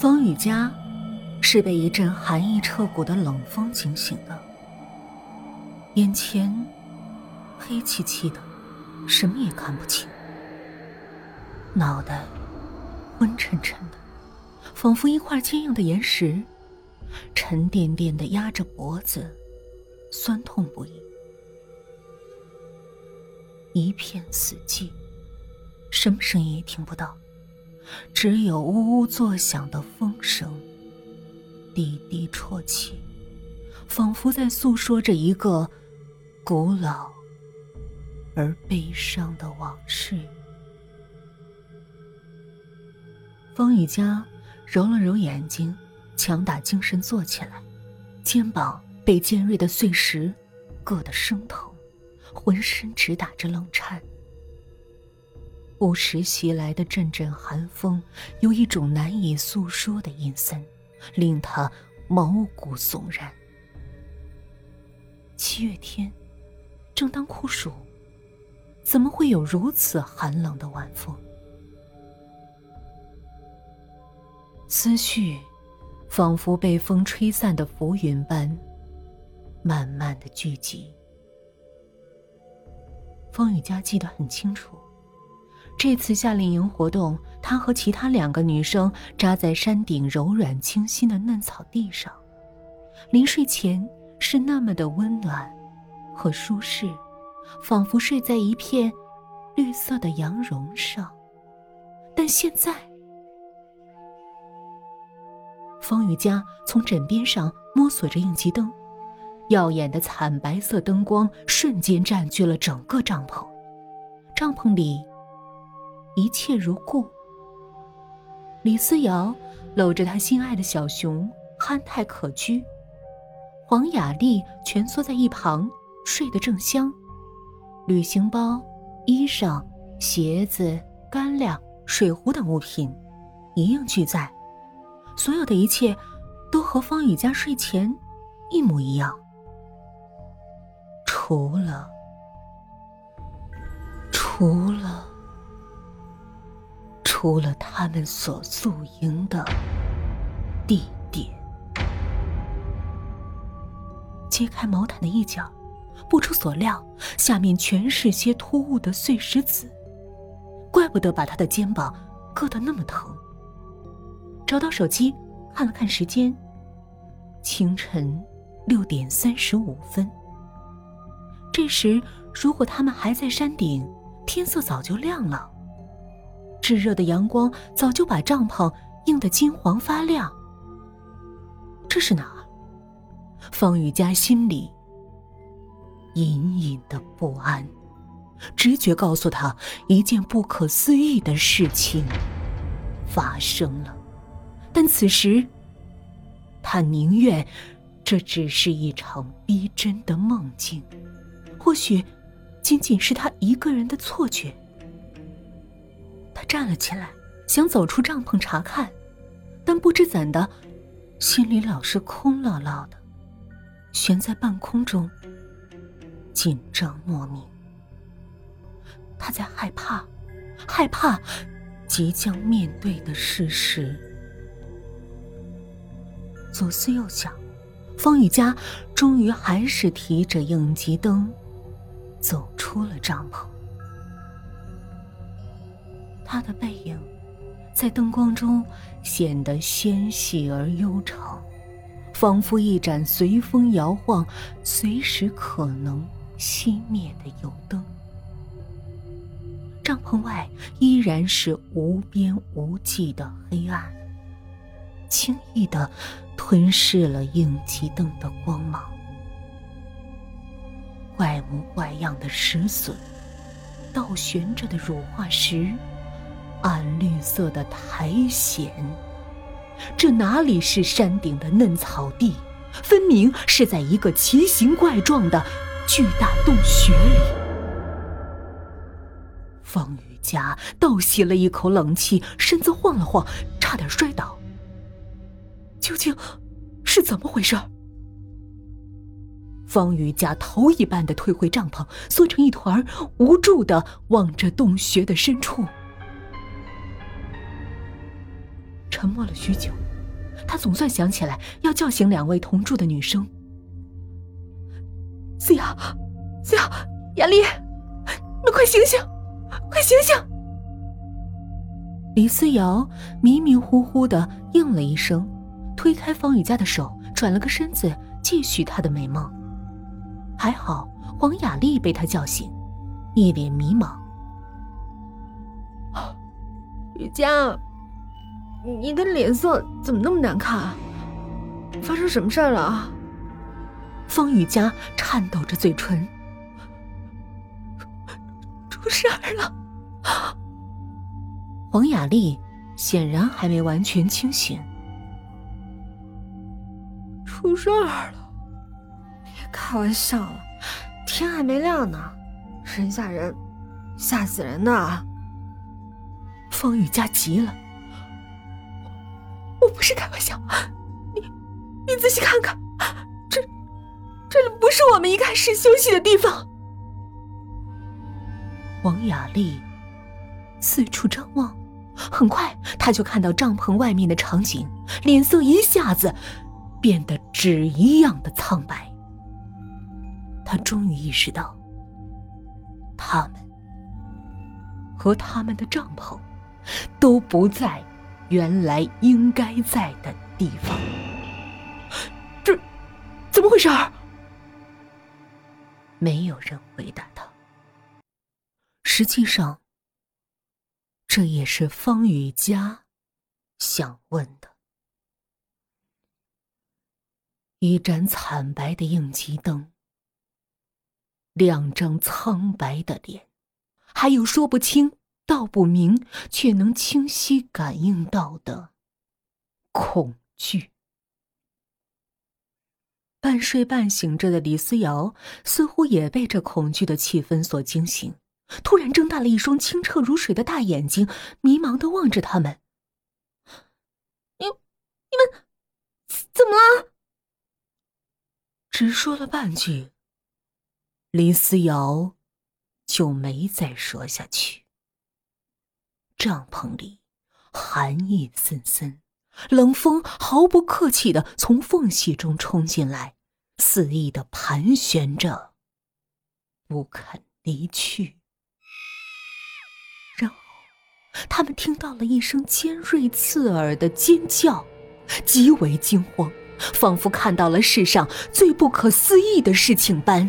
方雨佳是被一阵寒意彻骨的冷风惊醒的，眼前黑漆漆的，什么也看不清，脑袋昏沉沉的，仿佛一块坚硬的岩石，沉甸甸的压着脖子，酸痛不已。一片死寂，什么声音也听不到。只有呜呜作响的风声，滴滴啜泣，仿佛在诉说着一个古老而悲伤的往事。方雨佳揉了揉眼睛，强打精神坐起来，肩膀被尖锐的碎石硌得生疼，浑身直打着冷颤。不时袭来的阵阵寒风，有一种难以诉说的阴森，令他毛骨悚然。七月天，正当酷暑，怎么会有如此寒冷的晚风？思绪仿佛被风吹散的浮云般，慢慢的聚集。风雨佳记得很清楚。这次夏令营活动，她和其他两个女生扎在山顶柔软清新的嫩草地上，临睡前是那么的温暖和舒适，仿佛睡在一片绿色的羊绒上。但现在，方雨佳从枕边上摸索着应急灯，耀眼的惨白色灯光瞬间占据了整个帐篷，帐篷里。一切如故。李思瑶搂着他心爱的小熊，憨态可掬；黄雅丽蜷缩在一旁，睡得正香。旅行包、衣裳、鞋子、干粮、水壶等物品一应俱在，所有的一切都和方雨佳睡前一模一样，除了，除了。除了他们所宿营的地点，揭开毛毯的一角，不出所料，下面全是些突兀的碎石子，怪不得把他的肩膀硌得那么疼。找到手机，看了看时间，清晨六点三十五分。这时，如果他们还在山顶，天色早就亮了。炙热的阳光早就把帐篷映得金黄发亮。这是哪儿？方雨佳心里隐隐的不安，直觉告诉他一件不可思议的事情发生了。但此时，他宁愿这只是一场逼真的梦境，或许仅仅是他一个人的错觉。他站了起来，想走出帐篷查看，但不知怎的，心里老是空落落的，悬在半空中，紧张莫名。他在害怕，害怕即将面对的事实。左思右想，方雨佳终于还是提着应急灯，走出了帐篷。他的背影，在灯光中显得纤细而悠长，仿佛一盏随风摇晃、随时可能熄灭的油灯。帐篷外依然是无边无际的黑暗，轻易的吞噬了应急灯的光芒。怪模怪样的石笋，倒悬着的乳化石。暗绿色的苔藓，这哪里是山顶的嫩草地？分明是在一个奇形怪状的巨大洞穴里。方雨佳倒吸了一口冷气，身子晃了晃，差点摔倒。究竟是怎么回事？方雨佳头一般的退回帐篷，缩成一团，无助的望着洞穴的深处。沉默了许久。他总算想起来要叫醒两位同住的女生。思瑶，思瑶，雅丽，你快醒醒，快醒醒！李思瑶迷迷糊糊的应了一声，推开方雨佳的手，转了个身子，继续她的美梦。还好黄雅丽被他叫醒，一脸迷茫。雨佳，你的脸色怎么那么难看？发生什么事儿了？方雨佳颤抖着嘴唇，出事儿了。黄雅丽显然还没完全清醒，出事儿了！别开玩笑了，天还没亮呢，人吓人，吓死人呐！方雨佳急了，我不是开玩笑，你你仔细看看，这这里不是我们一开始休息的地方。王雅丽四处张望，很快她就看到帐篷外面的场景，脸色一下子变得纸一样的苍白。她终于意识到，他们和他们的帐篷。都不在原来应该在的地方，这怎么回事？没有人回答他。实际上，这也是方雨佳想问的。一盏惨白的应急灯，两张苍白的脸，还有说不清。道不明，却能清晰感应到的恐惧。半睡半醒着的李思瑶，似乎也被这恐惧的气氛所惊醒，突然睁大了一双清澈如水的大眼睛，迷茫的望着他们：“你、你们怎么了？”只说了半句，李思瑶就没再说下去。帐篷里寒意森森，冷风毫不客气的从缝隙中冲进来，肆意的盘旋着，不肯离去。然后，他们听到了一声尖锐刺耳的尖叫，极为惊慌，仿佛看到了世上最不可思议的事情般，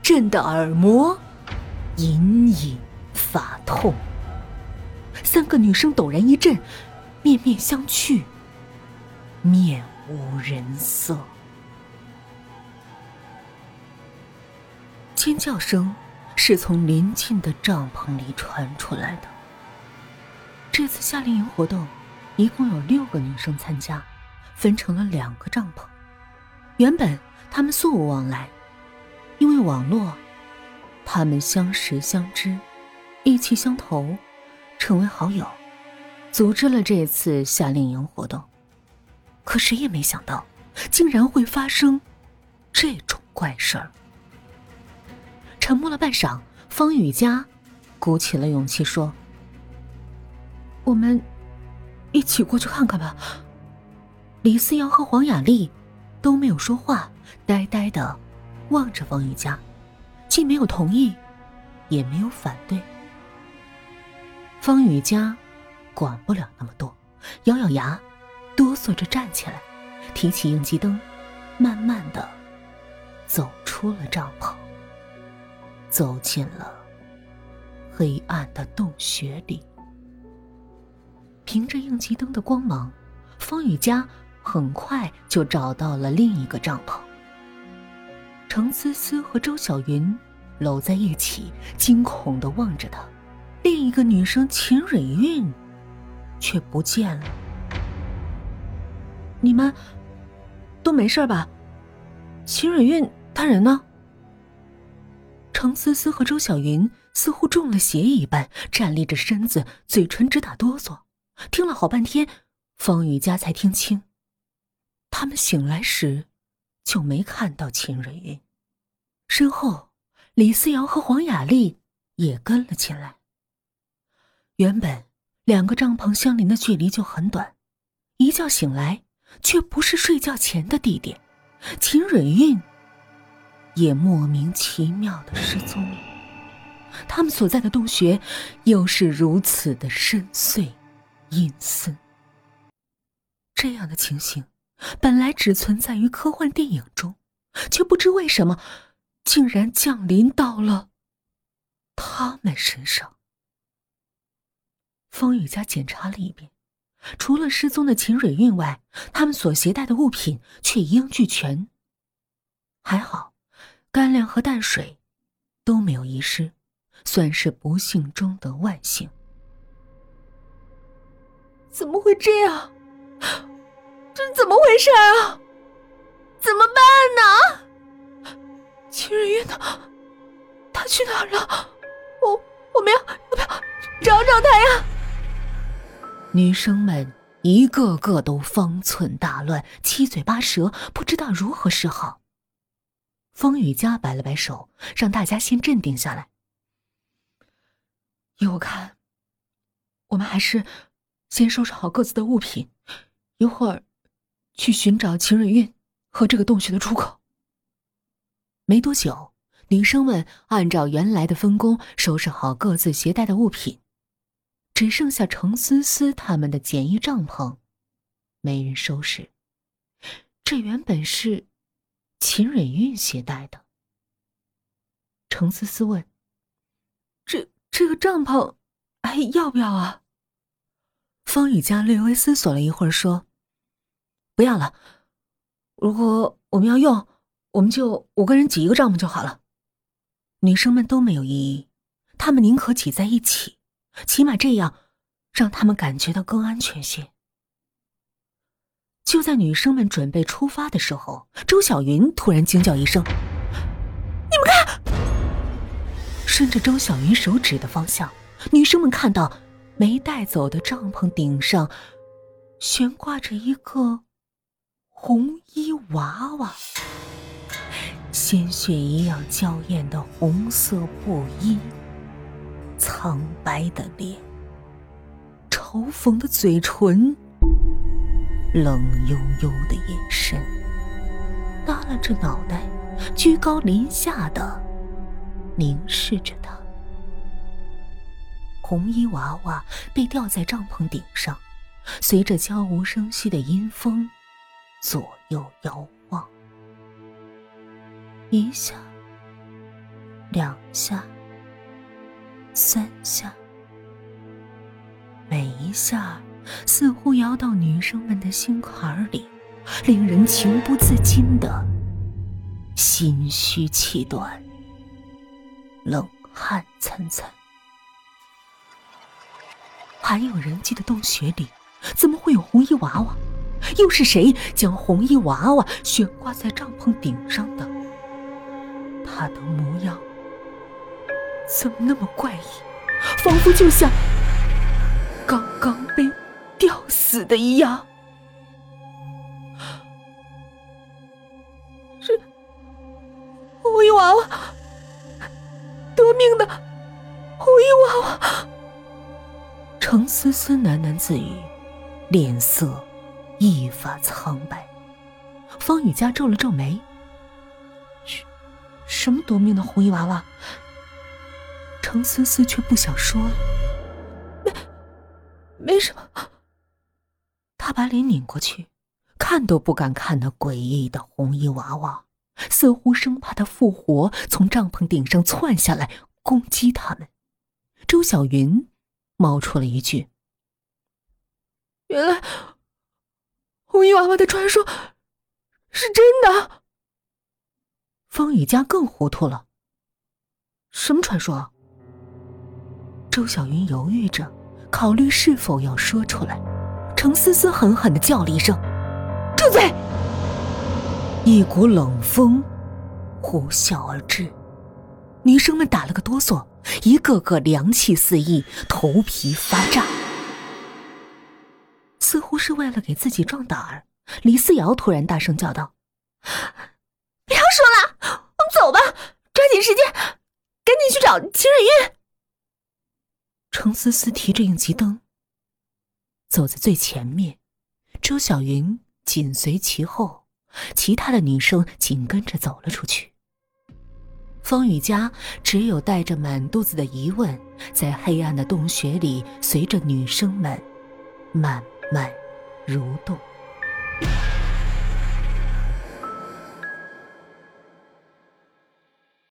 震得耳膜隐隐发痛。三个女生陡然一震，面面相觑，面无人色。尖叫声是从临近的帐篷里传出来的。这次夏令营活动一共有六个女生参加，分成了两个帐篷。原本她们素无往来，因为网络，她们相识相知，意气相投。成为好友，组织了这次夏令营活动。可谁也没想到，竟然会发生这种怪事儿。沉默了半晌，方雨佳鼓起了勇气说：“我们一起过去看看吧。”李思瑶和黄雅丽都没有说话，呆呆的望着方雨佳，既没有同意，也没有反对。方雨佳管不了那么多，咬咬牙，哆嗦着站起来，提起应急灯，慢慢的走出了帐篷，走进了黑暗的洞穴里。凭着应急灯的光芒，方雨佳很快就找到了另一个帐篷。程思思和周小云搂在一起，惊恐的望着他。另一个女生秦蕊韵，却不见了。你们都没事吧？秦蕊韵她人呢？程思思和周小云似乎中了邪一般，站立着身子，嘴唇直打哆嗦。听了好半天，方雨佳才听清，他们醒来时就没看到秦蕊韵。身后，李思瑶和黄雅丽也跟了进来。原本两个帐篷相邻的距离就很短，一觉醒来，却不是睡觉前的地点，秦蕊韵也莫名其妙的失踪了。他们所在的洞穴又是如此的深邃、阴森。这样的情形本来只存在于科幻电影中，却不知为什么竟然降临到了他们身上。风雨家检查了一遍，除了失踪的秦蕊韵外，他们所携带的物品却一应俱全。还好，干粮和淡水都没有遗失。算是不幸中的万幸。怎么会这样？这怎么回事啊？怎么办呢？秦日月呢？他去哪儿了？我我们要要不要找找他呀？女生们一个个都方寸大乱，七嘴八舌，不知道如何是好。风雨家摆了摆手，让大家先镇定下来。依我看，我们还是先收拾好各自的物品，一会儿去寻找秦蕊韵和这个洞穴的出口。没多久，女生们按照原来的分工收拾好各自携带的物品，只剩下程思思他们的简易帐篷没人收拾。这原本是秦蕊韵携带的。程思思问。这这个帐篷还要不要啊？方雨佳略微思索了一会儿，说：“不要了。如果我们要用，我们就五个人挤一个帐篷就好了。”女生们都没有异议，她们宁可挤在一起，起码这样让他们感觉到更安全些。就在女生们准备出发的时候，周小云突然惊叫一声：“你们看！”顺着周小云手指的方向，女生们看到没带走的帐篷顶上悬挂着一个红衣娃娃，鲜血一样娇艳的红色布衣，苍白的脸，嘲讽的嘴唇，冷悠悠的眼神，耷拉着脑袋，居高临下的。凝视着他，红衣娃娃被吊在帐篷顶上，随着悄无声息的阴风，左右摇晃，一下，两下，三下，每一下似乎摇到女生们的心坎里，令人情不自禁的心虚气短。冷汗涔涔，还有人记得洞穴里，怎么会有红衣娃娃？又是谁将红衣娃娃悬挂在帐篷顶上的？他的模样怎么那么怪异，仿佛就像刚刚被吊死的一样？是红衣娃娃。得命的红衣娃娃，程思思喃喃自语，脸色一发苍白。方雨佳皱了皱眉：“什什么夺命的红衣娃娃？”程思思却不想说了，没没什么。他把脸拧过去，看都不敢看那诡异的红衣娃娃。似乎生怕他复活，从帐篷顶上窜下来攻击他们。周小云冒出了一句：“原来红衣娃娃的传说是真的。”方雨佳更糊涂了：“什么传说？”周小云犹豫着，考虑是否要说出来。程思思狠狠的叫了一声：“住嘴！”一股冷风呼啸而至，女生们打了个哆嗦，一个个凉气四溢，头皮发炸。似乎是为了给自己壮胆儿，李思瑶突然大声叫道：“不要说了，我们走吧，抓紧时间，赶紧去找秦蕊玉。”程思思提着应急灯，走在最前面，周小云。紧随其后，其他的女生紧跟着走了出去。方雨佳只有带着满肚子的疑问，在黑暗的洞穴里，随着女生们慢慢蠕动。